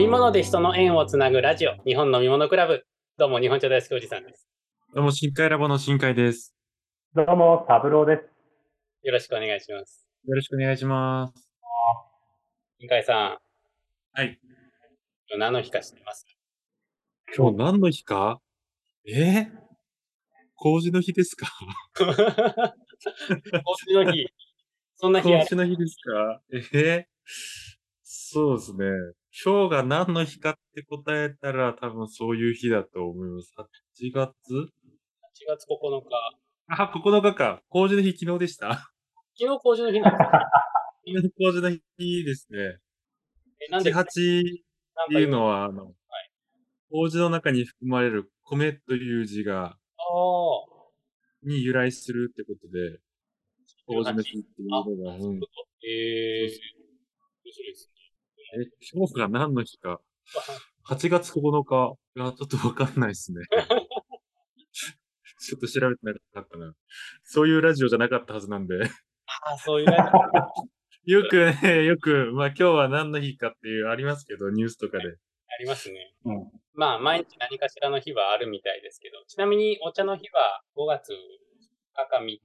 み物で人の縁をつなぐラジオ、日本飲み物クラブ。どうも、日本茶大好きおじさんです。どうも、深海ラボの深海です。どうも、サブローです。よろしくお願いします。よろしくお願いします。新海さん。はい。今日何の日か知ってます？今日何の日か？え？ー、麹の日ですか？か麹の日。そんな日ある？麹の日ですか？え？ー、そうですね。今日が何の日かって答えたら多分そういう日だと思います。8月 ?8 月9日。あ、9日か。麹の日昨日でした？昨日麹の日なんですか 昨日麹の日ですね。えなんで8、8っていうのは。は、あの、麹の中に含まれる米という字が、ああ。に由来するってことで、麹の日っていうのが、うん。ええー。面白いですね。え、今日が何の日か。8月9日。いや、ちょっとわかんないですね。ちょっと調べてなかったな。そういうラジオじゃなかったはずなんで。ああ、そういうやつ よくね、よく、まあ今日は何の日かっていうありますけど、ニュースとかで。ありますね。うんまあ、毎日何かしらの日はあるみたいですけど、ちなみにお茶の日は5月2日か3日、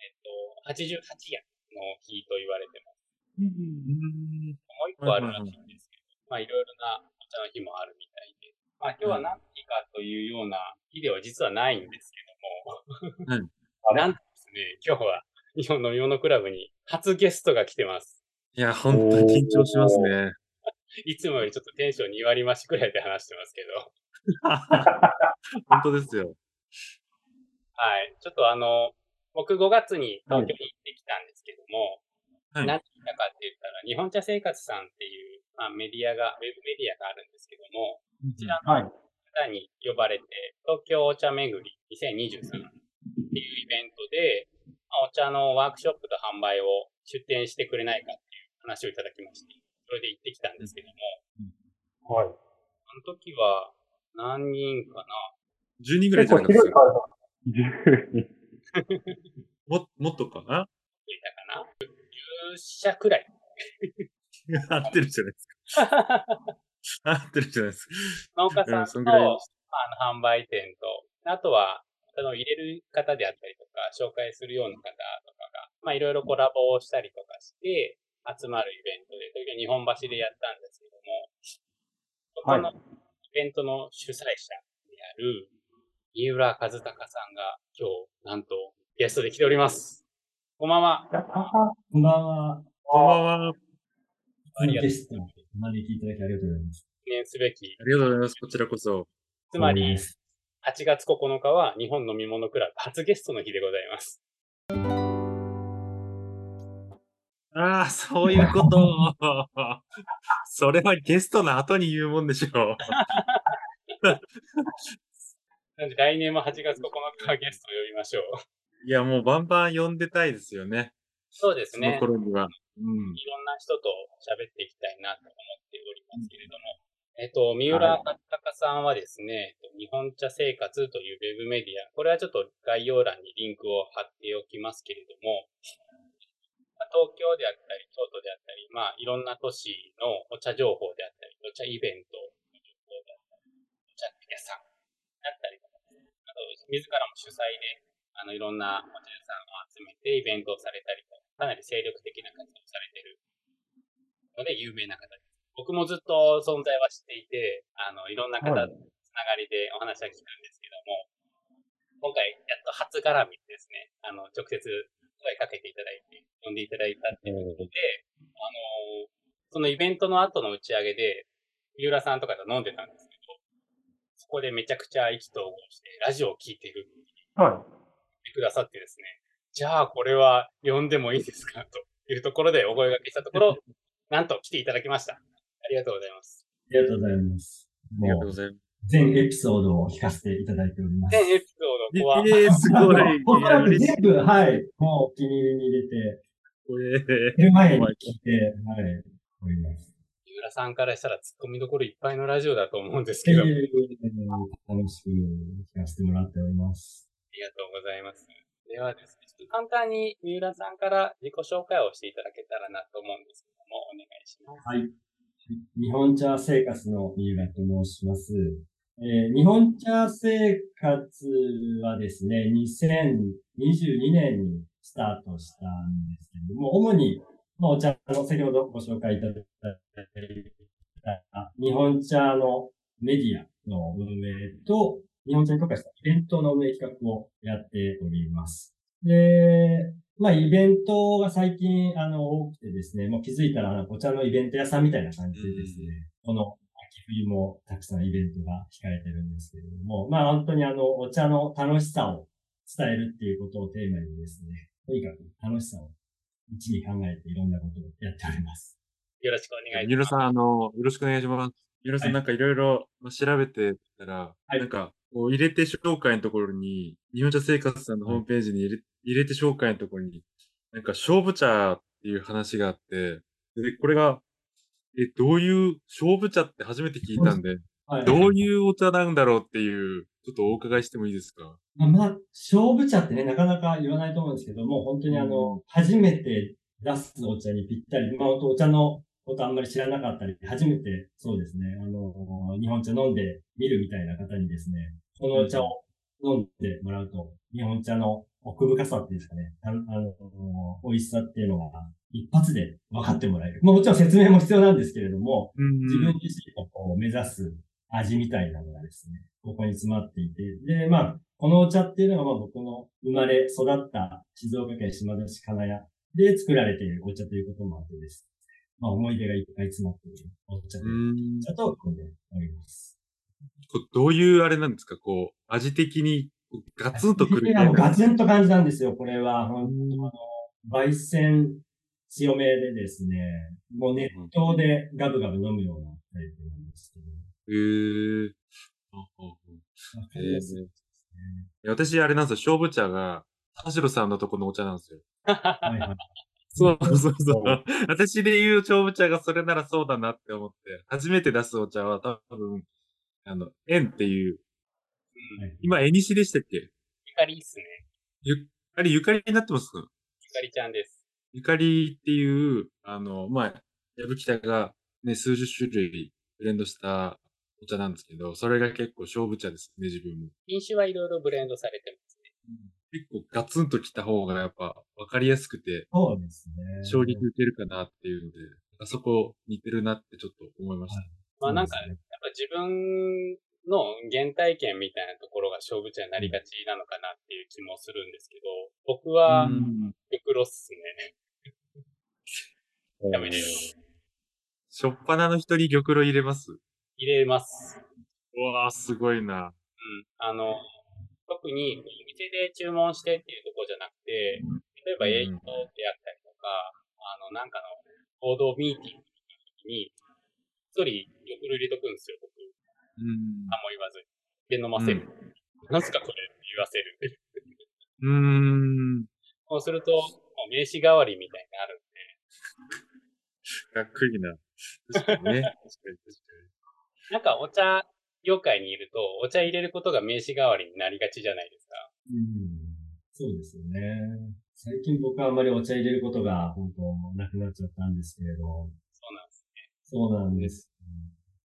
えっと、88夜の日と言われてます。うん。もう一個あるらしいんですけど、まあいろいろなお茶の日もあるみたいで、まあ今日は何の日かというような日では実はないんですけども、うん なんとですね、今日は日本飲み物クラブに初ゲストが来てます。いや、本当に緊張しますね。いつもよりちょっとテンション2割増しくらいで話してますけど、本当ですよ。はい。ちょっとあの、僕5月に東京に行ってきたんですけども、はい。何来たかって言ったら、日本茶生活さんっていう、まあ、メディアが、ウェブメディアがあるんですけども、こちらはい。の方に呼ばれて、東京お茶巡り2023っていうイベントで、まあ、お茶のワークショップと販売を出展してくれないかっていう話をいただきまして、それで行ってきたんですけども、はい。あの時は何人かな？12人ぐらい結じゃなか構ったです広い会場。も、もっとかな ?10 社くらい。合ってるじゃないですか。合ってるじゃないですか。農家さうんと、んぐらいまあ、あの販売店と、あとは、あの入れる方であったりとか、紹介するような方とかが、まあいろいろコラボをしたりとかして、集まるイベントで、東京日本橋でやったんですけども、そこのイベントの主催者である、三浦和孝さんが今日、なんとゲストで来ております。こんばんは。こんばんは。こんばんは。ありがとうゲストにお招きいただきありがとうございます。記念すべき。ありがとうございます。こちらこそ。つまり光栄で、す8月9日は日本飲み物クラブ初ゲストの日でございます。ああ、そういうこと。それはゲストの後に言うもんでしょう。来年も8月9日はゲストを呼びましょう。いや、もうバンバン呼んでたいですよね。そうですそのね。頃には。うん。いろんな人と喋っていきたいなと思っておりますけれども。えっと、三浦隆さんはですね、えっと日本茶生活というウェブメディア、これはちょっと概要欄にリンクを貼っておきますけれども、まあ東京であったり、京都であったり、まあ、いろんな都市のお茶情報であったり、お茶イベントの情報であったり、お茶屋さんだったりとか、あと、自らも主催で、あの、いろんなお茶屋さんを集めてイベントをされたりと、かなり精力的な活動をされてるので有名な方です。僕もずっと存在は知っていて、あの、いろんな方つながりでお話は聞くんですけども、今回やっと初絡みですね、あの、直接声かけていただいて、呼んでいただいたっていうことで、あの、そのイベントの後の打ち上げで、三浦さんとかと飲んでたんですけど、そこでめちゃくちゃ意気投合して、ラジオを聞いているはい。くださってですね、じゃあこれは呼んでもいいですか？というところでお声掛けしたところ、なんと来ていただきました。ありがとうございます。ありがとうございます。ありがとうもう、ございます。全エピソードを聞かせていただいております。全エピソードは、ええすごい。おそら全部、はい、もうお気に入りに入れて、これ寝る前に聞いて、はい、おります。三浦さんからしたら突っ込みどころいっぱいのラジオだと思うんですけど、えー楽しく聞かせてもらっております。ありがとうございます。ではですね、簡単に三浦さんから自己紹介をしていただけたらなと思うんですけども、お願いします。はい。日本茶生活の三浦と申します。えー日本茶生活はですね、2022年にスタートしたんですけれども、主に、まあ、お茶の先ほどご紹介いただいた日本茶のメディアの運営と、日本茶に特化したイベントの運営企画をやっております。で、まあ、イベントが最近、あの、多くてですね、もう気づいたら、あのお茶のイベント屋さんみたいな感じでですね、この秋冬もたくさんイベントが控えてるんですけれども、まあ、本当にあの、お茶の楽しさを伝えるっていうことをテーマにですね、とにかく楽しさを一に考えていろんなことをやっております。よろしくお願いします。三浦さん、あの、よろしくお願いします。三浦さん、はいなんかいろいろまあ調べてたら、はいなんか、こう入れて紹介のところに、日本茶生活さんのホームページに入れ,、入れて紹介のところに、なんか勝負茶っていう話があって、で、これが、え、どういう、勝負茶って初めて聞いたんで、はい。どういうお茶なんだろうっていう、ちょっとお伺いしてもいいですか？まあ、まあ、勝負茶ってね、なかなか言わないと思うんですけども、本当にあの、初めて出すお茶にぴったり、まあ、お茶のことあんまり知らなかったり、初めて、そうですね、あの、日本茶飲んでみるみたいな方にですね、このお茶を飲んでもらうと、日本茶の奥深さっていうんですかね、あの、美味しさっていうのが一発で分かってもらえる。もちろん説明も必要なんですけれども、自分自身のこう目指す味みたいなのがですね、ここに詰まっていて、で、まあ、このお茶っていうのがまあ僕の生まれ育った静岡県島田市金谷で作られているお茶ということもあってです。まあ思い出がいっぱい詰まっているお茶とういう、んお茶と飲んでおります。どういうあれなんですか？こう、味的に、ガツンとくるガツンと感じなんですよ、これは。本当あの、焙煎強めでですね、もう熱湯でガブガブ飲むようなタイプなんですけど。へーあああわかりやすいですね。いや私、あれなんですよ。勝負茶が、田代さんのとこのお茶なんですよ。はいはい。そうそうそう。私で言う勝負茶がそれならそうだなって思って、初めて出すお茶は多分、あの、縁っていう、はい今、縁西でしたっけ？ゆかりっすね。ゆ、あれ、ゆかりになってますか？ゆかりちゃんです。ゆかりっていう、あの、まあ、矢吹北がね、数十種類ブレンドしたお茶なんですけど、それが結構勝負茶ですね、自分も。品種はいろいろブレンドされてますね。結構ガツンときた方がやっぱ分かりやすくて、そうですね。衝撃受けるかなっていうので、あそこ似てるなってちょっと思いました。まあなんか、ねやっぱ自分の原体験みたいなところが勝負茶になりがちなのかなっていう気もするんですけど、僕は、うん玉露っすね。ダメでしょっぱなの人に玉露入れます？入れます。うわー、すごいな。うん。あの、特にお店で注文してっていうところじゃなくて、例えば営業であったりとか、あの、なんかの報道ミーティングの時に、一人玉露入れとくんですよ、僕。うん。何も言わずに。で、飲ませる。なんすかこれ言わせる。うーん。こうすると、もう名刺代わりみたいになるんで、かっこいいな。確かにね。確かに確かなんかお茶業界にいると、お茶入れることが名刺代わりになりがちじゃないですか。うんそうですよね。最近僕はあんまりお茶入れることが本当なくなっちゃったんですけれど、そうなんです。そうなんです。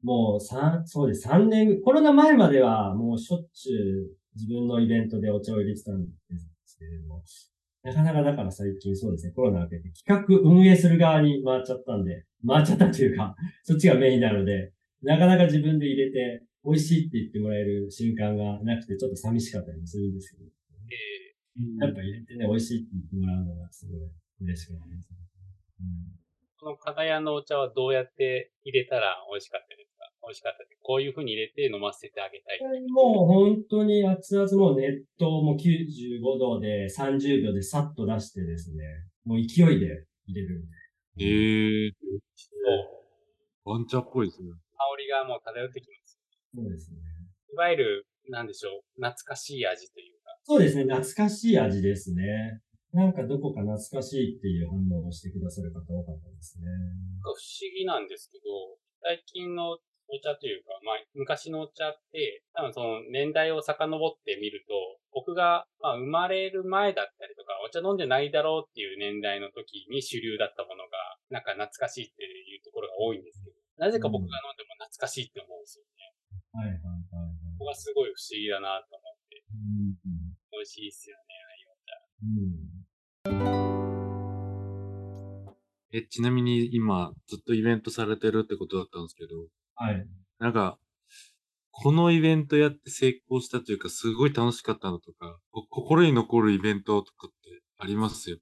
もう三、そうです。3年、コロナ前まではもうしょっちゅう自分のイベントでお茶を入れてたんですけれども、なかなかだから最近そうですね、コロナ明けて企画運営する側に回っちゃったんで、回っちゃったというか、そっちがメインなので、なかなか自分で入れて美味しいって言ってもらえる瞬間がなくてちょっと寂しかったりもするんですけど、えやっぱ入れてね、美味しいって言ってもらうのがすごい嬉しくなりますね。うんーこのかがやのお茶はどうやって入れたら美味しかったですか？美味しかったです。こういう風に入れて飲ませてあげたい。もう本当に熱々もう熱湯も95度で30秒でさっと出してですね、もう勢いで入れるみたいに。へえー。そう。ワンチャっぽいですね。香りがもう漂ってきます。な。そうですね。いわゆる、なんでしょう、懐かしい味というか。そうですね、懐かしい味ですね。なんかどこか懐かしいっていう反応をしてくださる方多かったですね。不思議なんですけど、最近のお茶というか、まあ、昔のお茶って、多分その年代を遡ってみると、僕が、まあ、生まれる前だったりとか、お茶飲んでないだろうっていう年代の時に主流だったものが、なんか懐かしいっていうところが多いんですけど、なぜか僕が飲んでも懐かしいって思うんですよね。はいはいはいはい。ここがすごい不思議だなと思って。うん美味しいですよね、ああいうお茶。うんえ、ちなみに今、ずっとイベントされてるってことだったんですけど、はい。なんか、このイベントやって成功したというか、すごい楽しかったのとか、こ心に残るイベントとかってありますよ？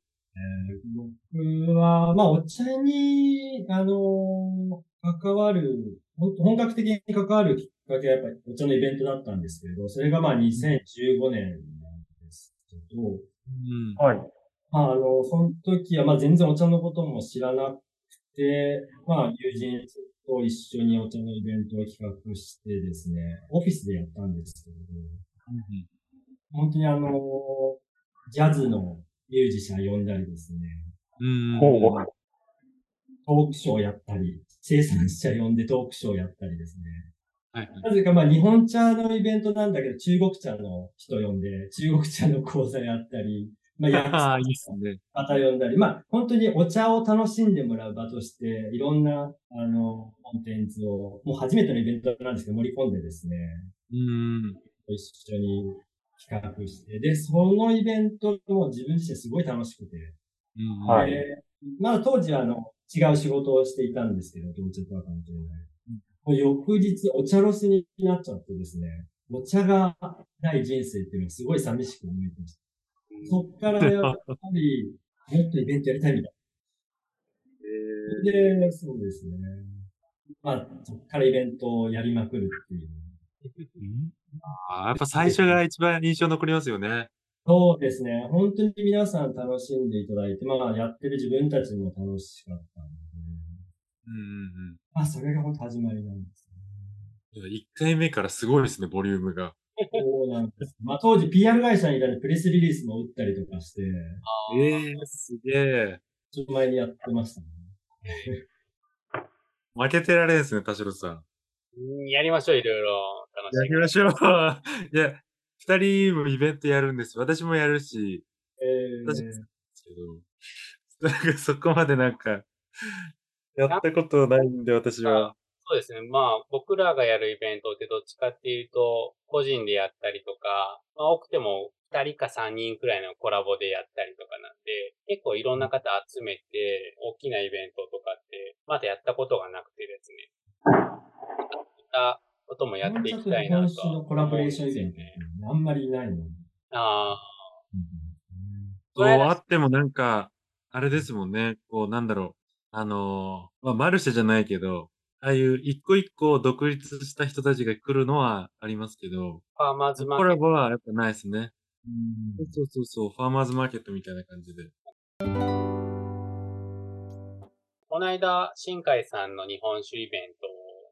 僕は、まあ、お茶に、あの関わる、本格的に関わるきっかけはやっぱりお茶のイベントだったんですけれど、それがまあ2015年なんですけど、うん。はい。まあ、あの、その時は、まあ、全然お茶のことも知らなくて、まあ、友人と一緒にお茶のイベントを企画してですね、オフィスでやったんですけれど、本当にあの、ジャズのミュージシャン呼んだりですね、うん。トークショーやったり、生産者呼んでトークショーやったりですね。はいはい。なぜかまあ日本茶のイベントなんだけど、中国茶の人呼んで、中国茶の講座やったり、まあ、やああ、いいですね。また呼んだり、まあ、本当にお茶を楽しんでもらう場として、いろんな、あの、コンテンツを、もう初めてのイベントなんですけど、盛り込んでですね、うん。一緒に企画して、で、そのイベントも自分自身すごい楽しくて、うん。はいでまあ当時はあの、違う仕事をしていたんですけど、同茶とは関係ない。もう翌日、お茶ロスになっちゃってですね、お茶がない人生っていうのはすごい寂しく思えてました。そっからやっぱり、もっとイベントやりたいみたいな。で、そうですね。まあ、そっからイベントをやりまくるっていう。ああ、やっぱ最初が一番印象残りますよね。そうですね。本当に皆さん楽しんでいただいて、まあ、やってる自分たちも楽しかったので、うんうんまあ、それが本当始まりなんですね。うん。一回目からすごいですね、ボリュームが。そうなんです。まあ、当時 PR 会社にいたのでプレスリリースも打ったりとかして、ええすげえ。ちょっと前にやってましたね。負けてられんですね、田代さん。うんやりましょう、いろいろ楽しい。やりましょう。いや、二人もイベントやるんです。私もやるし、え私ですけど、なんかそこまでなんか、やったことないんで、私は。そうですね。まあ、僕らがやるイベントってどっちかっていうと、個人でやったりとか、まあ、多くても2人か3人くらいのコラボでやったりとかなんで、結構いろんな方集めて、大きなイベントとかって、まだやったことがなくてですね。そういったこともやっていきたいなと日本酒のコラボレーションイベントってね。あんまりないので。ああ、そう、あってもなんか、あれですもんね。こう、なんだろう。あのーまあ、マルシェじゃないけど、ああいう一個一個独立した人たちが来るのはありますけど、ファーマーズマーコケット。ラボはやっぱないですね。うんそうそうそう、ファーマーズマーケットみたいな感じで。この間、新海さんの日本酒イベント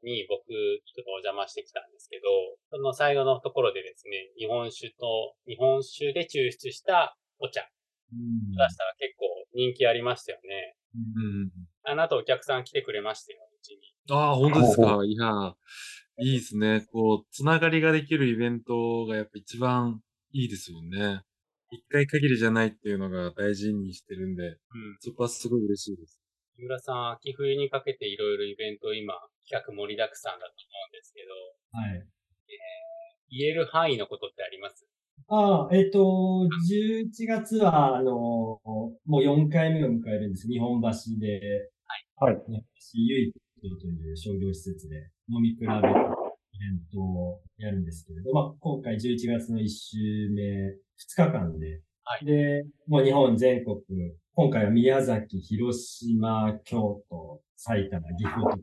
に僕、ちょっとお邪魔してきたんですけど、その最後のところでですね、日本酒と、日本酒で抽出したお茶うん出したら結構人気ありましたよね。うん。あの後お客さん来てくれましたよ、うちに。ああ、本当ですか？いや、いいですね。こう、つながりができるイベントがやっぱ一番いいですもんね。一回限りじゃないっていうのが大事にしてるんで、うん。そこはすごい嬉しいです。木村さん、秋冬にかけていろいろイベント今、企画盛りだくさんだと思うんですけど、はい。言える範囲のことってあります？ああ、えっ、と、11月は、あの、もう4回目を迎えるんです。日本橋で、はい。日本橋唯一という商業施設で飲み比べるイベントをやるんですけれど、まあ、今回11月の1週目、2日間で、はいで、もう日本全国、今回は宮崎、広島、京都、埼玉、岐阜と、おー。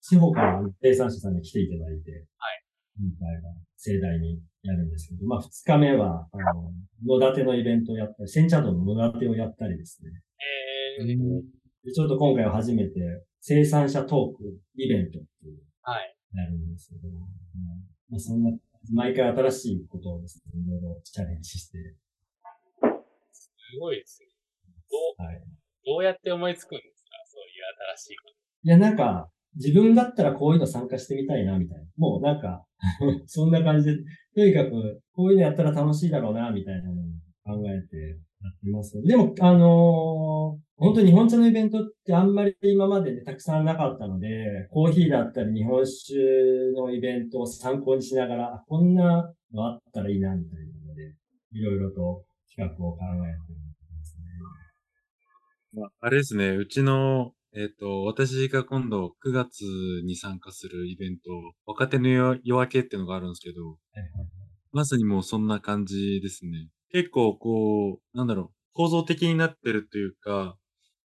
地方から生産者さんに来ていただいて、はい。今回は盛大にやるんですけど、まあ、2日目は、あの、野立てのイベントをやったり、煎茶道の野立てをやったりですね。えー、でちょっと今回は初めて生産者トークイベントっていうはい。やるんですけど、うんまあ、そんな、毎回新しいことをですね、いろいろチャレンジして、すごいですね。どう、はい。どうやって思いつくんですか？そういう新しいこと。いや、なんか、自分だったらこういうの参加してみたいな、みたいな。もうなんか、そんな感じで、とにかく、こういうのやったら楽しいだろうな、みたいなのを考えてやってます。でも、あのー本当に日本茶のイベントってあんまり今までね、たくさんなかったので、コーヒーだったり日本酒のイベントを参考にしながら、こんなのあったらいいな、みたいなので、いろいろと企画を考えてるんですね。まあ、あれですね、うちの、えっ、ー、と、私が今度9月に参加するイベント、若手の夜明けっていうのがあるんですけど、はいはいはい、まさにもうそんな感じですね。結構こう、なんだろう、構造的になってるというか、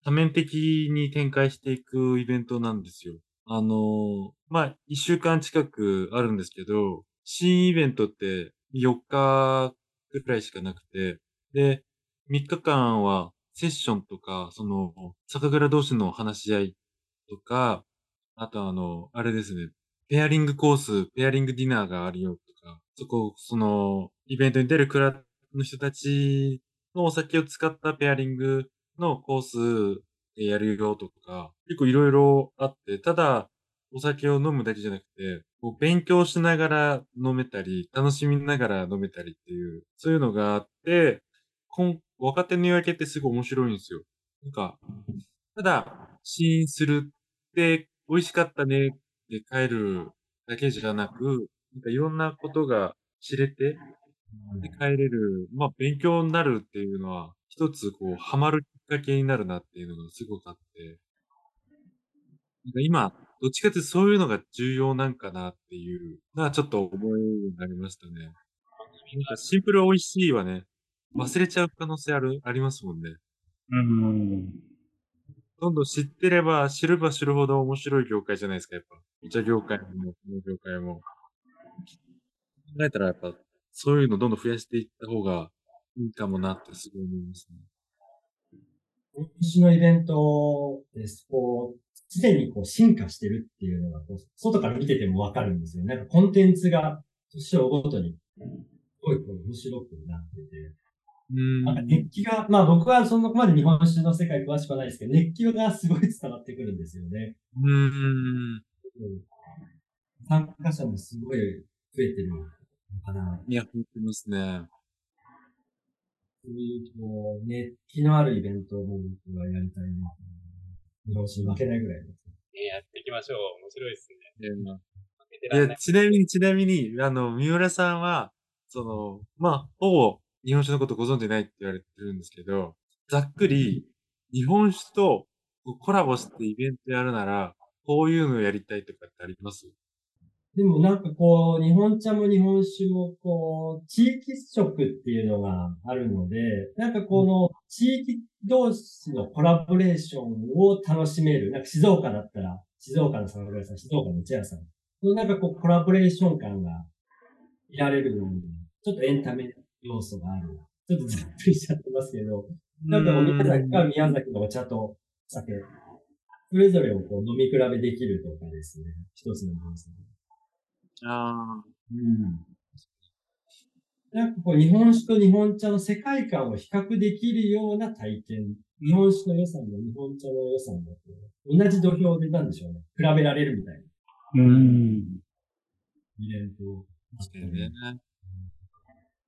多面的に展開していくイベントなんですよ。あの、まあ、一週間近くあるんですけど、新イベントって4日くらいしかなくて、で、3日間はセッションとか、その、酒蔵同士の話し合いとか、あとあの、あれですね、ペアリングコース、ペアリングディナーがあるよとか、そこ、その、イベントに出るクラの人たちのお酒を使ったペアリングのコースでやるよとか、結構いろいろあって、ただ、お酒を飲むだけじゃなくて、こう勉強しながら飲めたり、楽しみながら飲めたりっていう、そういうのがあって、若手の夜明けってすごい面白いんですよ。なんか、ただ、試飲するって美味しかったねって帰るだけじゃなく、なんかいろんなことが知れて、で帰れる、まあ勉強になるっていうのは、一つこう、ハマるきっかけになるなっていうのがすごくあって、なんか今、どっちかってそういうのが重要なんかなっていうのはちょっと思いになりましたね。なんかシンプル美味しいはね、忘れちゃう可能性ある、ありますもんね。うん。どんどん知ってれば、知れば知るほど面白い業界じゃないですか、やっぱ。お茶業界も、この業界も。考えたらやっぱ、そういうのどんどん増やしていった方がいいかもなってすごい思いますね。今年のイベントです。こう、すでにこう進化してるっていうのがこう、外から見ててもわかるんですよ。なんかコンテンツが年をごとに、すごいこう面白くなってて、なんか熱気が、まあ僕はそのまで日本酒の世界詳しくはないですけど、熱気がすごい伝わってくるんですよね。うん。参加者もすごい増えてるのかな。いや、増えてますね。そういう、こう、熱気のあるイベントを僕はやりたいな。日本負けないぐらいです。ね、やっていきましょう。面白いですね。いや、ちなみに、ちなみに、あの、三浦さんは、その、まあ、ほぼ日本酒のことご存知ないって言われてるんですけど、ざっくり、日本酒とコラボしてイベントやるなら、こういうのやりたいとかってあります？でもなんかこう、日本茶も日本酒もこう、地域色っていうのがあるので、なんかこの地域同士のコラボレーションを楽しめる。なんか静岡だったら、静岡の酒蔵さん、静岡の茶屋さん。なんかこう、コラボレーション感がいられるように、ちょっとエンタメ要素がある。ちょっとざっくりしちゃってますけど、なんか宮崎か宮崎のお茶と酒、それぞれをこう飲み比べできるとかですね。一つのものですね。ああ。うん。なんかこう日本酒と日本茶の世界観を比較できるような体験。日本酒の良さも日本茶の良さも同じ土俵でなんでしょうね。比べられるみたいな。うん。イベント。確かにね。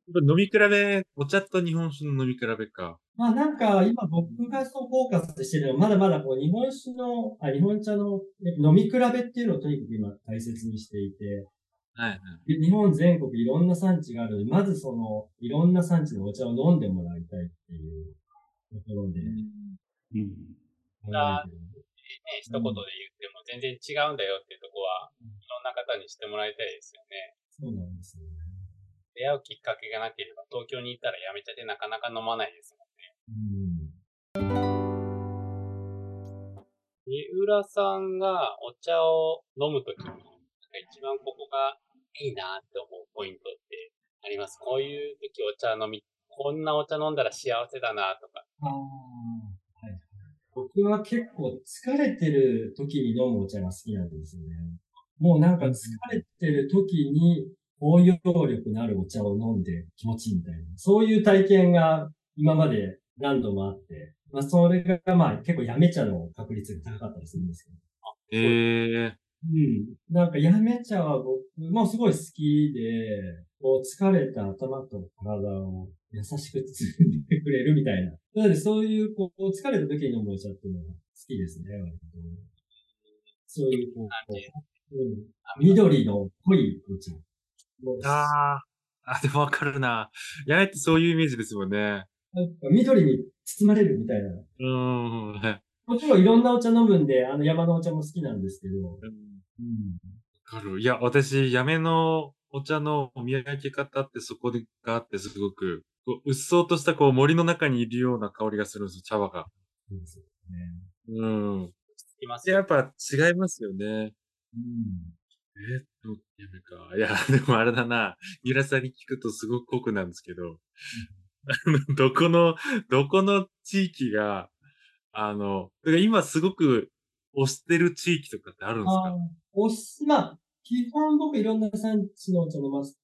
飲み比べ、お茶と日本酒の飲み比べか。まあなんか今僕がそうフォーカスしてるのはまだまだこう日本酒の、あ、日本茶の飲み比べっていうのをとにかく今大切にしていて、はいはい、日本全国いろんな産地があるので、まずそのいろんな産地のお茶を飲んでもらいたいっていうところで。うん。うん。あ、一言で言っても全然違うんだよっていうところは、いろんな方にしてもらいたいですよね。そうなんですよね。出会うきっかけがなければ、東京に行ったらやめちゃってなかなか飲まないですもんね。うん。三浦さんがお茶を飲むときに、一番ここがいいなって思うポイントってあります？こういう時お茶飲み、こんなお茶飲んだら幸せだなとか。あはい、僕は結構疲れてる時に飲むお茶が好きなんですよね。もうなんか疲れてる時に応用力のあるお茶を飲んで気持ちいいみたいな。そういう体験が今まで何度もあって、まあそれがまあ結構やめ茶の確率が高かったりするんですけど。へえー。うん。なんかやめ茶は僕もすごい好きで、こう疲れた頭と体を優しく包んでくれるみたいな。なのでそういう、こう、疲れた時に飲むお茶っていうのは好きですね、割と。そういう、こう、うん、緑の濃いお茶。ああ。あ、でもわかるな。やめてそういうイメージですもんね。なんか緑に包まれるみたいな。うーん。はいもちろんいろんなお茶飲むんで、あの山のお茶も好きなんですけど。うんうん。わかる。いや、私、やめのお茶の見分け方ってそこでがあってすごく、こう、うっそうとしたこう森の中にいるような香りがするんですよ、茶葉が。そうですよね。うん。つきますよやっぱ違いますよね。うん。えーっと、やめか。いや、でもあれだな。ミラさんに聞くとすごく濃くなんですけど、あの どこの、どこの地域が、あの、今すごく推してる地域とかってあるんですか？おす、まあ、基本僕いろんな産地のお茶飲ませて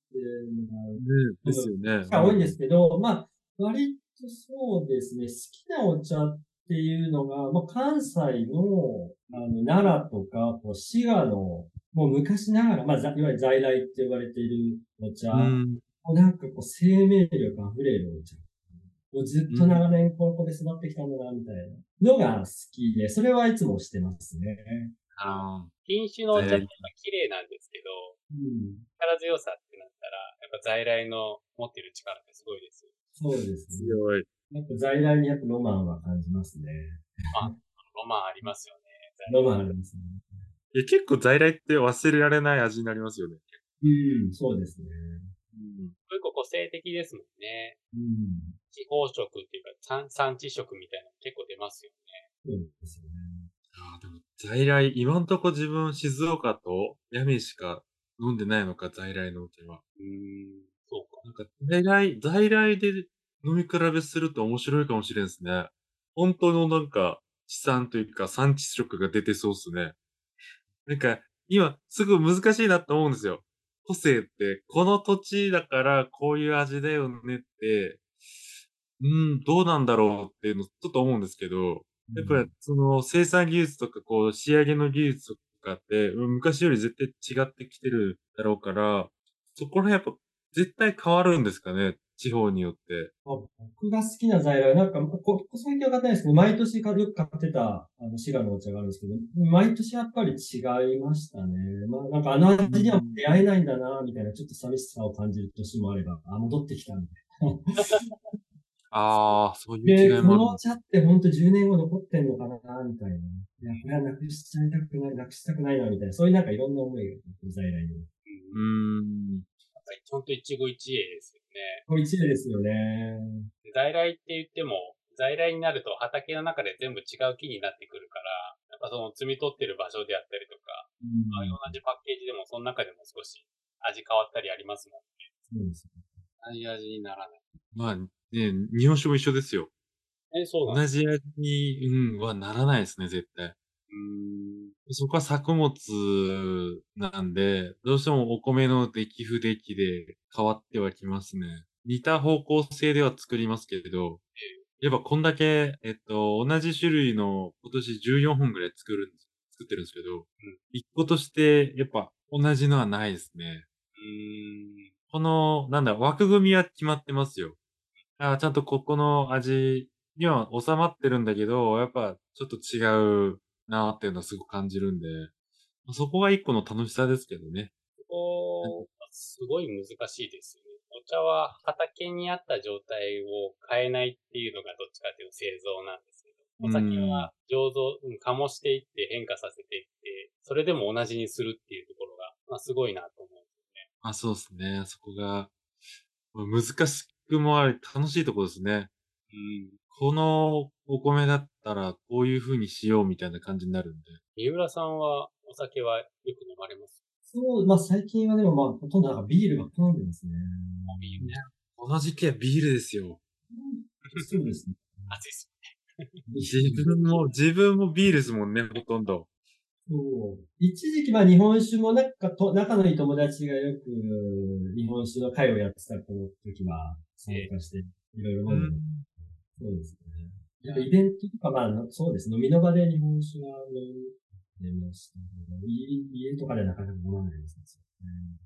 もねですよね。多いんですけど、まあ、割とそうですね、好きなお茶っていうのが、まあ、関西の、あの、奈良とか、こう滋賀の、もう昔ながら、まあ、ざいわゆる在来って呼ばれているお茶、うん。なんかこう生命力溢れるお茶。もうずっと長年ここで育ってきたんだな、みたいなのが好きで、それはいつもしてますね。あ品種のお茶ってやっぱ綺麗なんですけど、うん。力強さってなったら、やっぱ在来の持ってる力ってすごいですよ。そうですーね。強い。やっぱ在来にやっぱロマンは感じますね。ロマンありますよね。ロマンありますね。いや、結構在来って忘れられない味になりますよね。うん、そうですね。うん。結構個性的ですもんね。うん。地方食っていうか産産地食みたいなの結構出ますよね。そうですよね。ああ、でも在来、今んとこ自分静岡と八女しか飲んでないのか、在来のお茶は。うーん、そうか。なんか、在来、在来で飲み比べすると面白いかもしれんですね。本当のなんか、地産というか産地色が出てそうっすね。なんか、今、すぐ難しいなと思うんですよ。個性って、この土地だからこういう味だよねって、うん、どうなんだろうっていうのちょっと思うんですけど、やっぱりその生産技術とかこう仕上げの技術とかってうん昔より絶対違ってきてるだろうから、そこら辺やっぱ絶対変わるんですかね地方によって。あ僕が好きな在来、なんか、ここ最近は買ってないですけど、毎年よく買ってた、あの、滋賀のお茶があるんですけど、毎年やっぱり違いましたね。まあ、なんかあの味には出会えないんだな、みたいな、ちょっと寂しさを感じる年もあれば、あ、戻ってきたみたいああ、そういう違いもこのおある。茶ってほんと10年後残ってんのかな、みたいな。いや、これはなくしちゃいたくない、なくしたくないな、みたいな。そういうなんかいろんな思いが、在来に。うん。うーん。やっぱりほん。と一期一会ですよね。一例ですよね。在来って言っても、在来になると畑の中で全部違う木になってくるから、やっぱその摘み取ってる場所であったりとか、うん。まあ同じパッケージでもその中でも少し味変わったりありますもん。ね。そうです同じ味にならない。まあね、日本酒も一緒ですよ。え、そう同じ味に、うん、はならないですね、絶対。うーん。そこは作物なんで、どうしてもお米の出来不出来で変わってはきますね。似た方向性では作りますけれど、やっぱこんだけ、えっと、同じ種類の今年14本ぐらい作る作ってるんですけど、一個として、やっぱ同じのはないですね。うーん。この、なんだ、枠組みは決まってますよ。あちゃんとここの味には収まってるんだけど、やっぱちょっと違うなっていうのはすごく感じるんで、そこが一個の楽しさですけどね。ここ、すごい難しいですよね。お茶は畑にあった状態を変えないっていうのがどっちかというと製造なんですけど、お酒は醸造、うん醸していって変化させていって、それでも同じにするっていうところが、まあ、すごいなと思うんですよね。あ、そうですね。そこが、難しくもあり、楽しいところですね。うん。このお米だったら、こういう風にしようみたいな感じになるんで。三浦さんはお酒はよく飲まれます？そう、まあ最近はでもまあほとんどなんかビールばっか飲んでますね。ビールね。この時期はビールですよ。そうですね。暑いっす。自分も、自分もビールですもんね、ほとんど。そう。一時期まあ日本酒もなんかと仲のいい友達がよく日本酒の会をやってたこの時は参加していろいろ飲んで、そうですね。やっぱイベントとかまあそうです。飲みの場で日本酒は飲んでましたけど、家家とかでなかなか飲まないですね。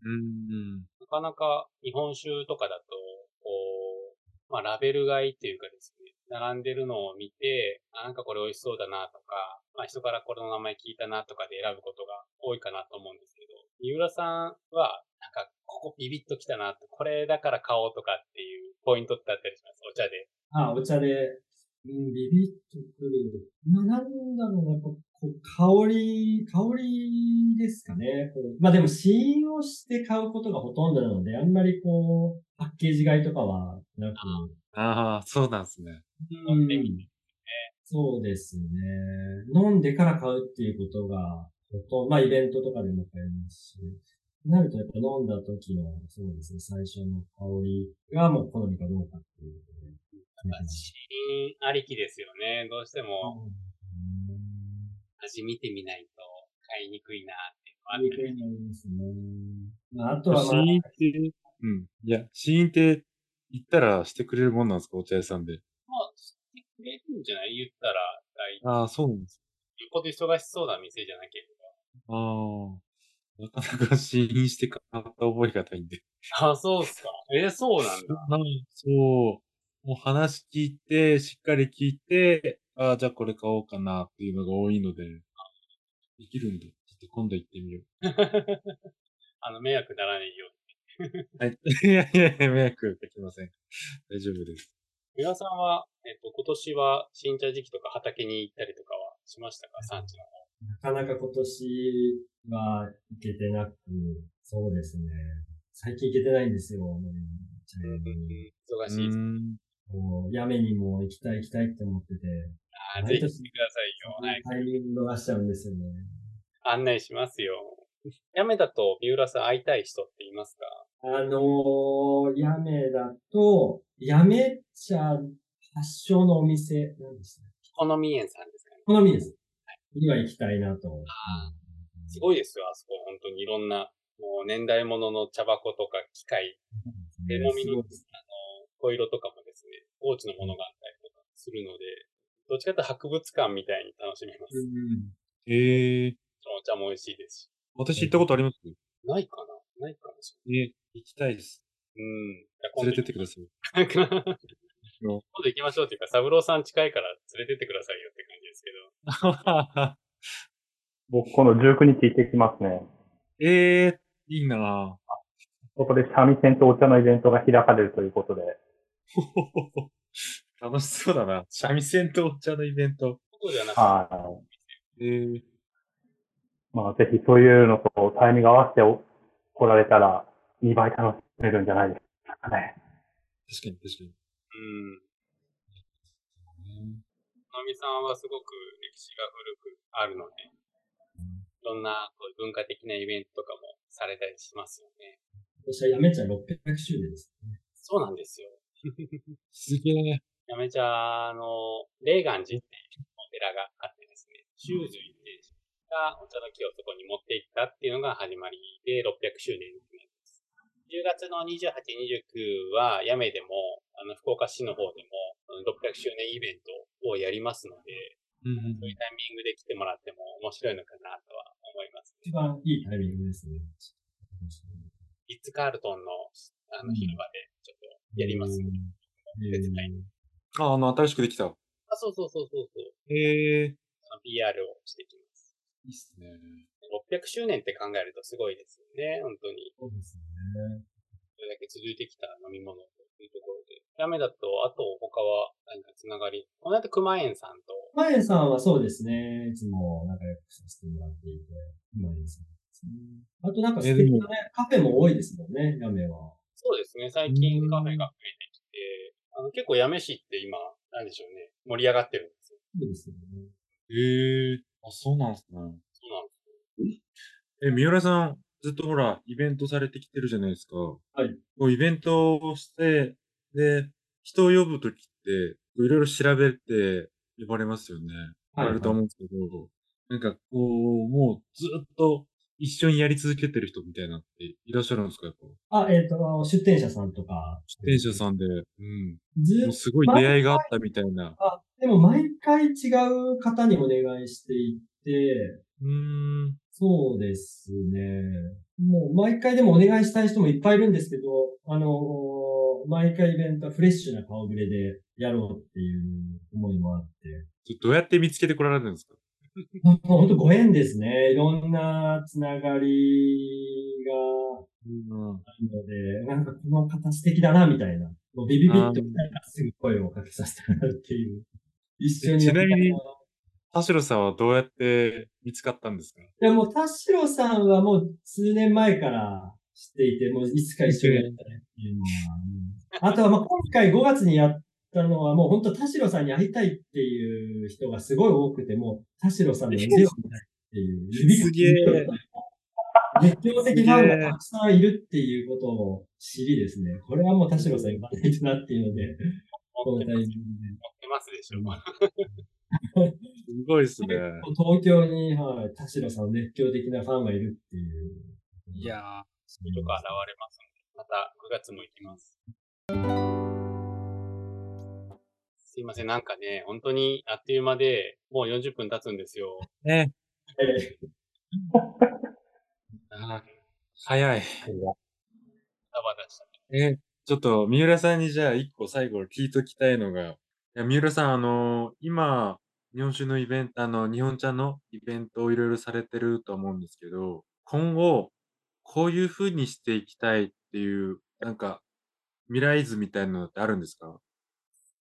うん。なかなか日本酒とかだと、こう、まあラベル買いっていうかですね、並んでるのを見て、あなんかこれ美味しそうだなとか、まあ人からこれの名前聞いたなとかで選ぶことが多いかなと思うんですけど、三浦さんは、なんかここビビッときたな、これだから買おうとかっポイントってあったりします？お茶で。あ、お茶で、うん、ビビッとくる。まあ、なんだろうな、こう、こう香り、香りですかね。こうまあでも、試飲をして買うことがほとんどなので、あんまりこう、パッケージ買いとかはなく、ああ、そうなんですね。飲ん。そうですね。飲んでから買うっていうことが、ほとんど、まあイベントとかでも買いますし、なるとやっぱ飲んだ時の、そうですね、最初の香りがもう好みかどうかっていうことで。試飲ありきですよね。どうしても味見てみないと買いにくいなっていうのはあありったりくいなんですね。まあ、あとは、ま試飲って、うん。いや、試飲って言ったらしてくれるもんなんですかお茶屋さんで。まあ、してくれるんじゃない？言ったら、大体、ああ、そうなんです。よっぽど忙しそうな店じゃなけれああ。なかなか試飲して買った覚えがないんで。ば。あ、そうっすか。えそうなんだ。はいそう。もう話聞いて、しっかり聞いて、ああ、じゃあこれ買おうかなっていうのが多いので、できるんで、ちょっと今度行ってみよ あの、迷惑ならないように。う。はい。いやいやいや、迷惑かけません。大丈夫です。三輪さんは、えっと、今年は新茶時期とか畑に行ったりとかはしましたか？産地の方。なかなか今年は行けてなく、そうですね。最近行けてないんですよ、飲みに茶屋に忙しいです。ん。もう、やめにも行きたい行きたいって思ってて、あーぜひ来てくださいよ。はい。タイミング逃しちゃうんですよね。案内しますよ。やめだと、三浦さん会いたい人っていますか？あのー、やめだと、やめ茶発祥のお店、なんでしたっけ好み園さんですかね。好みです。には行きたいなと。すごいですよ、あそこ。本当にいろんな、もう年代物の茶箱とか機械、手もみの、あの、小色とかもですね、高知のものがあったりとかするので、どっちかというと博物館みたいに楽しめます。うんええお茶も美味しいですし。私行ったことあります？ないかな？ないかもしれない。え、行きたいです。うん。連れてってください。今度行きましょうっていうか、三郎さん近いから連れてってくださいよって感じですけど。僕、今度19日行ってきますね。ええいいなぁ。そこで三味線とお茶のイベントが開かれるということで、楽しそうだな。三味線とお茶のイベント。ことではなくて、はええい。まあ、ぜひそういうのとタイミング合わせてお来られたら、2倍楽しめるんじゃないですかね。確かに確かに。うん。のみさんはすごく歴史が古くあるので、いろんなこういう文化的なイベントとかもされたりしますよね？私はやめちゃ600周年ですね。そうなんですよ。すげえ。やめちゃ、あの、霊岩寺っていうお寺があってですね、修水ってがお茶の木をそこに持っていったっていうのが始まりで600周年になります。10月の28、29は、やめでも、あの、福岡市の方でも、うん600周年イベントをやりますので、うんうんそういうタイミングで来てもらっても面白いのかなとは思います、一番いいタイミングですね。リッツ・カールトンのあの広場でちょっとやりますので、手伝いにあ、あの、新しくできた。あ、そうそうそうそうそう。へえ。その PR をしてきます。いいっすね。600周年って考えるとすごいですよね、本当に。そうですね。それだけ続いてきた飲み物というところで。ダメだと、あと他は何かつながり？この間熊園さんと、マエさんはそうですね。いつも仲良くさせてもらっていて、マエさんですね。あとなんか素敵なね、カフェも多いですもんね、やめは。そうですね、最近カフェが増えてきて、あの結構八女市って今、なんでしょうね、盛り上がってるんですよ。そうですよね。へえ。あ、そうなんすね。え、三浦さん、ずっとほら、イベントされてきてるじゃないですか。はい。こうイベントをして、で、人を呼ぶときって、いろいろ調べて呼ばれますよね。はいあると思うんですけど、なんかこう、もうずっと一緒にやり続けてる人みたいなっていらっしゃるんですか、やっぱ？あ、えっ、と、出店者さんとか。出店者さんで、うん。ずもうすごい出会いがあったみたいな。あ、でも毎回違う方にお願いしていて、うーん。そうですね。もう毎回でもお願いしたい人もいっぱいいるんですけど、あのー毎回イベントはフレッシュな顔ぶれでやろうっていう思いもあって、どうやって見つけてこられるんですか？本当ご縁ですね。いろんなつながりがうん。あるので、なんかこの方素敵だな、みたいな。もうビビビッと来たらすぐ声をかけさせてもらうっていう。一緒に。ちなみに田代さんはどうやって見つかったんですか？でも、田代さんはもう数年前から知っていて、もういつか一緒にやりたいっていうのは。うんあとは、まあ、今回5月にやったのは、もう本当田代さんに会いたいっていう人がすごい多くて、もう田代さんの腕を見たいっていう。すげえ。熱狂的ファンがたくさんいるっていうことを知りですね。これはもう田代さん言わないとなっていうので、このタイミングで。持ってますでしょ。すごいですね。東京に、はい、田代さんの熱狂的なファンがいるっていう。いやー、そういうとこ現れますので、また9月も行きます。すいません、なんかね、本当にあっという間で、もう40分経つんですよ。ね。え あー早い。ダバダした。え、ちょっと、三浦さんにじゃあ一個最後聞いときたいのが、いや、三浦さん、あの今、日本酒のイベント、あの、日本茶のイベントをいろいろされてると思うんですけど、今後、こういう風にしていきたいっていう、なんか、未来図みたいなのってあるんですか？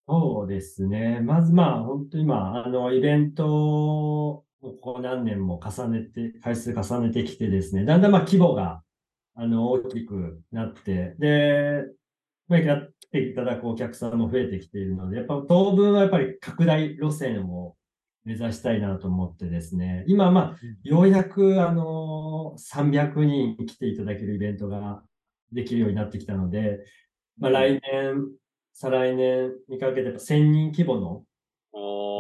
そうですね。まずまあ、本当にまあ、の、イベントをここ何年も重ねて、回数重ねてきてですね、だんだんまあ規模が、あの、大きくなって、で、まあ、やっていただくお客さんも増えてきているので、やっぱ当分はやっぱり拡大路線を目指したいなと思ってですね、今まあ、ようやくあの、300人来ていただけるイベントができるようになってきたので、まあ来年、再来年にかけてやっぱ1000人規模の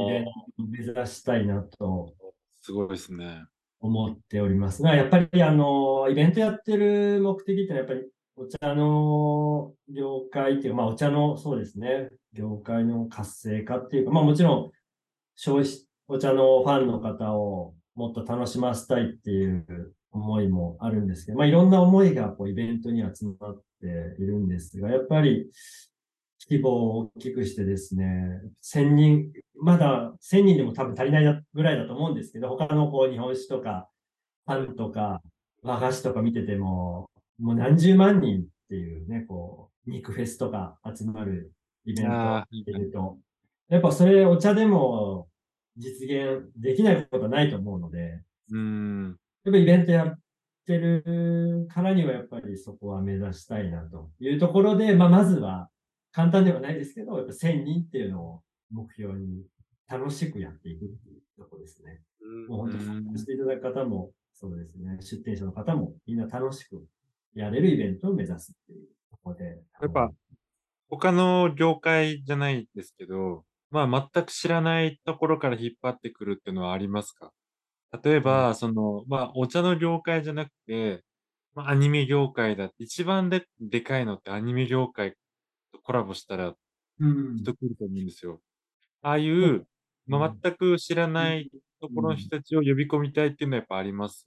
イベントを目指したいなとすごいですね。思っております。が、やっぱりあの、イベントやってる目的ってのはやっぱりお茶の業界っていうか、まあお茶のそうですね、業界の活性化っていうか、まあもちろん消費し、お茶のファンの方をもっと楽しませたいっていう思いもあるんですけど、まあいろんな思いがこうイベントに集まっているんですが、やっぱり規模を大きくしてですね、1000人、まだ1000人でも多分足りないぐらいだと思うんですけど、他のこう日本酒とか、パンとか、和菓子とか見てても、もう何十万人っていうね、こう、肉フェスとか集まるイベントを見てると、やっぱそれお茶でも実現できないことはないと思うので、うーん。やっぱイベントやってるからにはやっぱりそこは目指したいなというところで、まあまずは簡単ではないですけど、やっぱ1000人っていうのを目標に楽しくやっていくっていうところですね。うんもう本当うん参加していただく方も、そうですね、出店者の方もみんな楽しくやれるイベントを目指すっていうところで。やっぱ他の業界じゃないですけど、まあ全く知らないところから引っ張ってくるっていうのはありますか？例えば、その、まあお茶の業界じゃなくて、まあアニメ業界だって一番ででかいのってアニメ業界とコラボしたらうん。人来ると思うんですよ。ああいう、まあ全く知らないところの人たちを呼び込みたいっていうのはやっぱあります？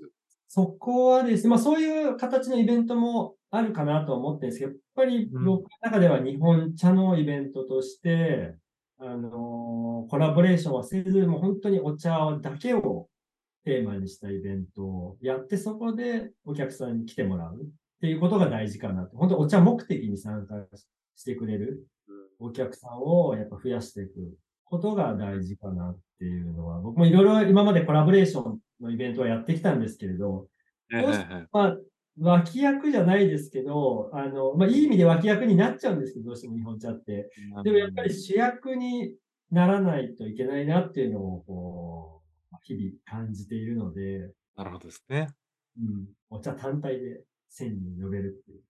そこはですね、まあそういう形のイベントもあるかなとは思ってるんですけど、やっぱりうん。僕の中では日本茶のイベントとして、あのコラボレーションはせず、もう本当にお茶だけをテーマにしたイベントをやって、そこでお客さんに来てもらうっていうことが大事かなと。本当お茶目的に参加してくれるお客さんをやっぱ増やしていくことが大事かなっていうのは、僕もいろいろ今までコラボレーションのイベントはやってきたんですけれど、はいはいはいまあ、脇役じゃないですけど、あの、まあ、いい意味で脇役になっちゃうんですけど、どうしても日本茶って。でもやっぱり主役にならないといけないなっていうのを、こう、日々感じているので、なるほどですね。うん、お茶単体で1000人呼べるっていう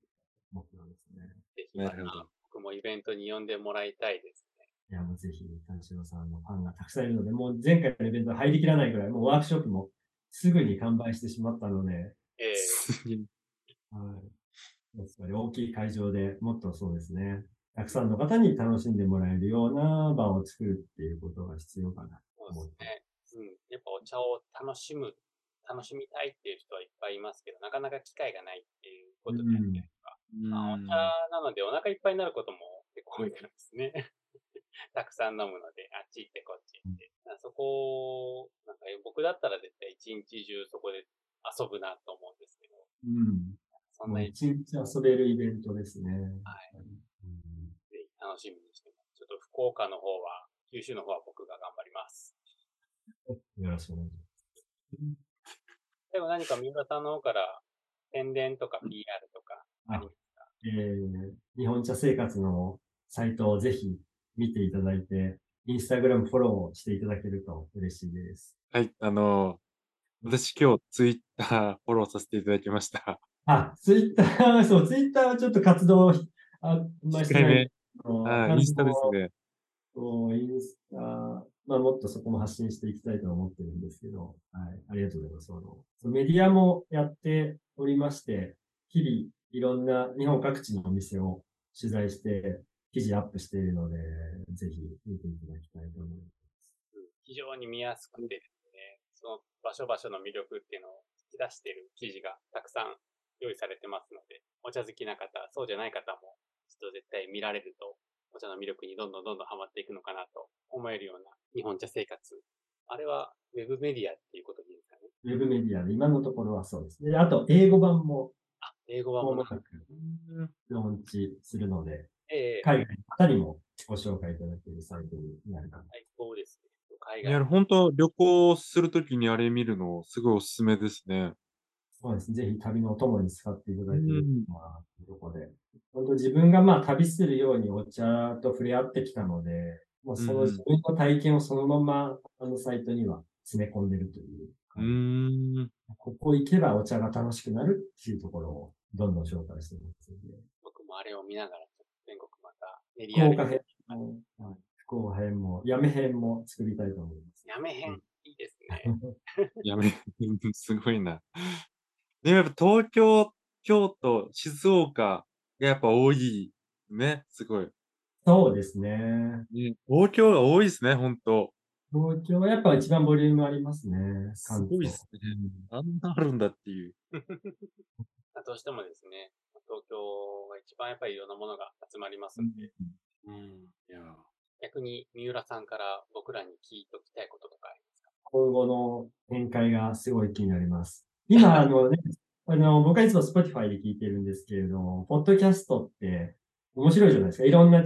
目標ですね。ぜひなるほど僕もイベントに呼んでもらいたいですね。いや、もうぜひ、田代さんのファンがたくさんいるので、もう前回のイベントは入りきらないぐらい、もうワークショップもすぐに完売してしまったので、ええ はい。やっぱり大きい会場でもっとそうですね、たくさんの方に楽しんでもらえるような場を作るっていうことが必要かな。そうですね。うん。やっぱお茶を楽しむ楽しみたいっていう人はいっぱいいますけど、なかなか機会がないっていうことであったりとか、まあ、お茶なのでお腹いっぱいになることも結構多いからですね。たくさん飲むので、あっち行ってこっち行って。そこを、なんか僕だったら絶対一日中そこで遊ぶなと思うんですけど。うん。そんな一日遊べるイベントですね。はい。うん、ぜひ楽しみにしてます。ちょっと福岡の方は、九州の方は僕が頑張ります。よろしくお願いします。でも何か三浦さんの方から宣伝とか PR とかありますか？えー、日本茶生活のサイトをぜひ見ていただいて、インスタグラムフォローしていただけると嬉しいです。はい、あの私今日ツイッターフォローさせていただきました。あ、ツイッター、そう、ツイッターはちょっと活動、あ、ましてない。あ、インスタですね。そう、インスタ、まあもっとそこも発信していきたいと思ってるんですけど、はい、ありがとうございます。そのメディアもやっておりまして、日々いろんな日本各地のお店を取材して、記事アップしているので、ぜひ見ていただきたいと思います。非常に見やすくてですね、その場所場所の魅力っていうのを引き出している記事がたくさん用意されてますので、お茶好きな方、そうじゃない方も、ちょっと絶対見られると、お茶の魅力にどんどんどんどんハマっていくのかなと思えるような日本茶生活。あれはウェブメディアっていうことでいいですかね？ウェブメディアで、今のところはそうですね。あと、英語版も、あ、英語版も。ローンチするので、えー、海外の方にもご紹介いただけるサイトになるかな。最高ですね。海外いや、本当旅行するときにあれ見るの、すごいおすすめですね。そうですね。ぜひ旅のお供に使っていただけるのは、とこで。本当自分がまあ旅するようにお茶と触れ合ってきたので、もうその自分の体験をそのままあのサイトには詰め込んでるという。うん。ここ行けばお茶が楽しくなるっていうところをどんどん紹介してますので。僕もあれを見ながら全国また練り歩い福岡編も、やめ編も作りたいと思います。やめ編、いいですね。やめ編、すごいな。でもやっぱ東京、京都、静岡がやっぱ多いね、すごい。そうですね。東京が多いですね、本当東京はやっぱ一番ボリュームありますね。すごいですね。あんなあるんだっていう。どうしてもですね、東京が一番やっぱりいろんなものが集まりますんで、うん、いや逆に三浦さんから僕らに聞いておきたいこととかありますか？今後の展開がすごい気になります。今、あのね、あの、僕はいつも Spotify で聞いてるんですけれども、ポッドキャストって面白いじゃないですか。いろんな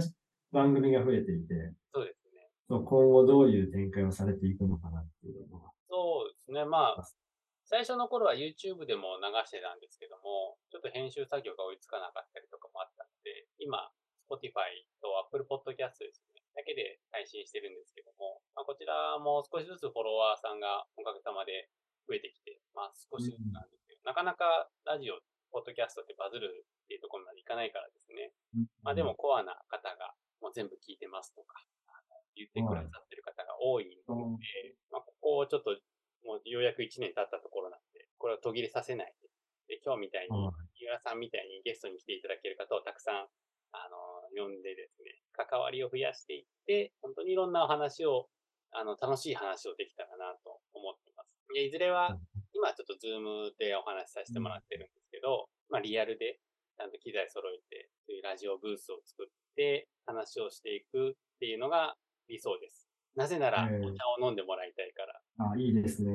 番組が増えていて。そうですね。今後どういう展開をされていくのかなっていうのは。そうですね。まあ、最初の頃は YouTube でも流してたんですけども、ちょっと編集作業が追いつかなかったりとかもあったので、今、Spotify と Apple Podcast ですね、だけで配信してるんですけども、まあ、こちらも少しずつフォロワーさんがおかげさまで増えてきて、まあ少しずつなんですけど、うん、なかなかラジオ、ポッドキャストってバズるっていうところまでいかないからですね。うん、まあでもコアな方がもう全部聞いてますとか、言ってくださってる方が多いので、まあここをちょっともうようやく1年経ったところなんで、これを途切れさせない。で、で今日みたいに、井浦さんみたいにゲストに来ていただける方をたくさん、あの、呼んでですね、関わりを増やしていって、本当にいろんなお話を、あの、楽しい話をできたらなと思ってます。でいずれは、今ちょっとズームでお話しさせてもらってるんですけど、まあリアルで、ちゃんと機材揃えて、そういうラジオブースを作って、話をしていくっていうのが理想です。なぜなら、お茶を飲んでもらいたいから。あ、いいですね。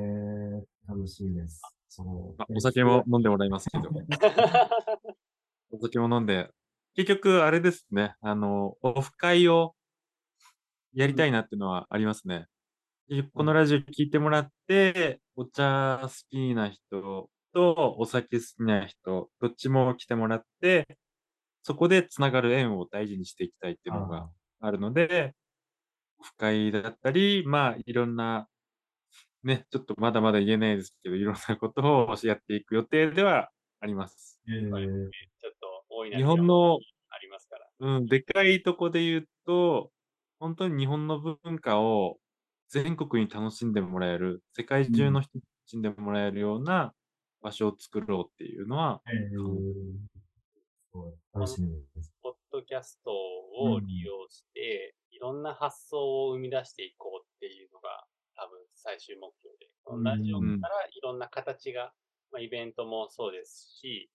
楽しみです。そうお酒も飲んでもらいますけど。お酒も飲んで、結局、あれですね。あの、オフ会をやりたいなっていうのはありますね。このラジオ聞いてもらって、お茶好きな人とお酒好きな人、どっちも来てもらって、そこでつながる縁を大事にしていきたいっていうのがあるので、オフ会だったり、まあ、いろんな、ね、ちょっとまだまだ言えないですけど、いろんなことをやっていく予定ではあります。えー、ちょっと多いな日本の、ありますから。うん、でかいとこで言うと、本当に日本の文化を全国に楽しんでもらえる、世界中の人に楽しんでもらえるような場所を作ろうっていうのは、えー、楽しみです。ポッドキャストを利用して、いろんな発想を生み出していこうっていうのが、多分最終目標で。このラジオからいろんな形が、まあ、イベントもそうですし、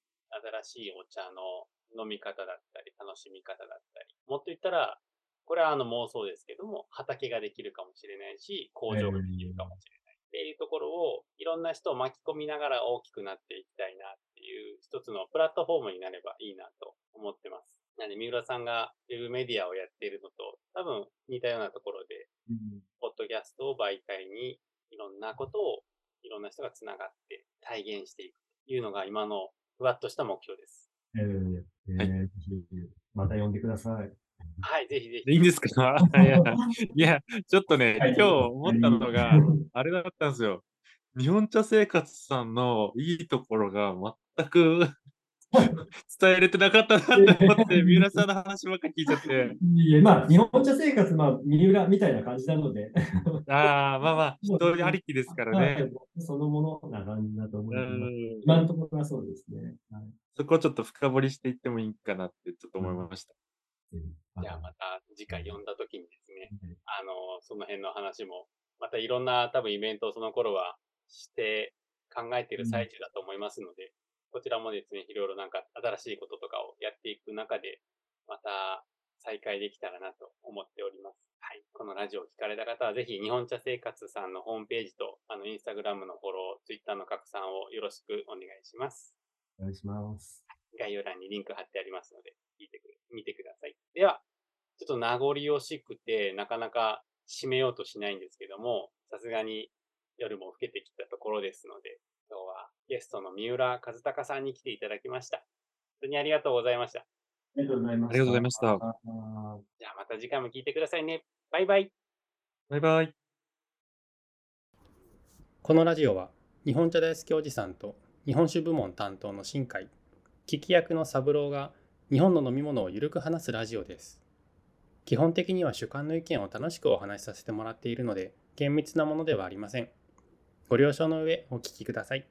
新しいお茶の飲み方だったり、楽しみ方だったり、もっと言ったら、これはあの妄想ですけども、畑ができるかもしれないし、工場ができるかもしれない。っていうところを、いろんな人を巻き込みながら大きくなっていきたいなっていう一つのプラットフォームになればいいなと思ってます。なんで、三浦さんがウェブメディアをやっているのと、多分似たようなところで、うん、ポッドキャストを媒介にいろんなことをいろんな人がつながって体現していくというのが今のふわっとした目標です。えー、えー、はい、また呼んでください。はい、ぜひぜひ。いいんですか？いや、いや、ちょっとね、今日思ったのが、あれだったんですよ。日本茶生活さんのいいところが全く 伝えれてなかったなって思って、三浦さんの話ばっか聞いちゃって。いや、まあ、日本茶生活、まあ、三浦みたいな感じなので。ああ、まあまあ、人ありきですからね。そのものな感じだと思います。今のところはそうですね。はい、そこをちょっと深掘りしていってもいいかなってちょっと思いました。じゃあまた次回読んだ時にですね、あの、その辺の話も、またいろんな多分イベントをその頃はして考えている最中だと思いますので、こちらもですね、いろいろなんか新しいこととかをやっていく中で、また再開できたらなと思っております。はい。このラジオを聞かれた方は、ぜひ日本茶生活さんのホームページと、あの、インスタグラムのフォロー、ツイッターの拡散をよろしくお願いします。お願いします。概要欄にリンク貼ってありますので、聞いてく見てください。では、ちょっと名残惜しくて、なかなか締めようとしないんですけども、さすがに夜も更けてきたところですので、今日はゲストの三浦和孝さんに来ていただきました。本当にありがとうございました。ありがとうございました。ありがとうございました。じゃあまた次回も聞いてくださいね。バイバイ。バイバイ。このラジオは日本茶大好きおじさんと日本酒部門担当の新海、聞き役の三郎が日本の飲み物をゆるく話すラジオです。基本的には主観の意見を楽しくお話しさせてもらっているので、厳密なものではありません。ご了承の上お聞きください。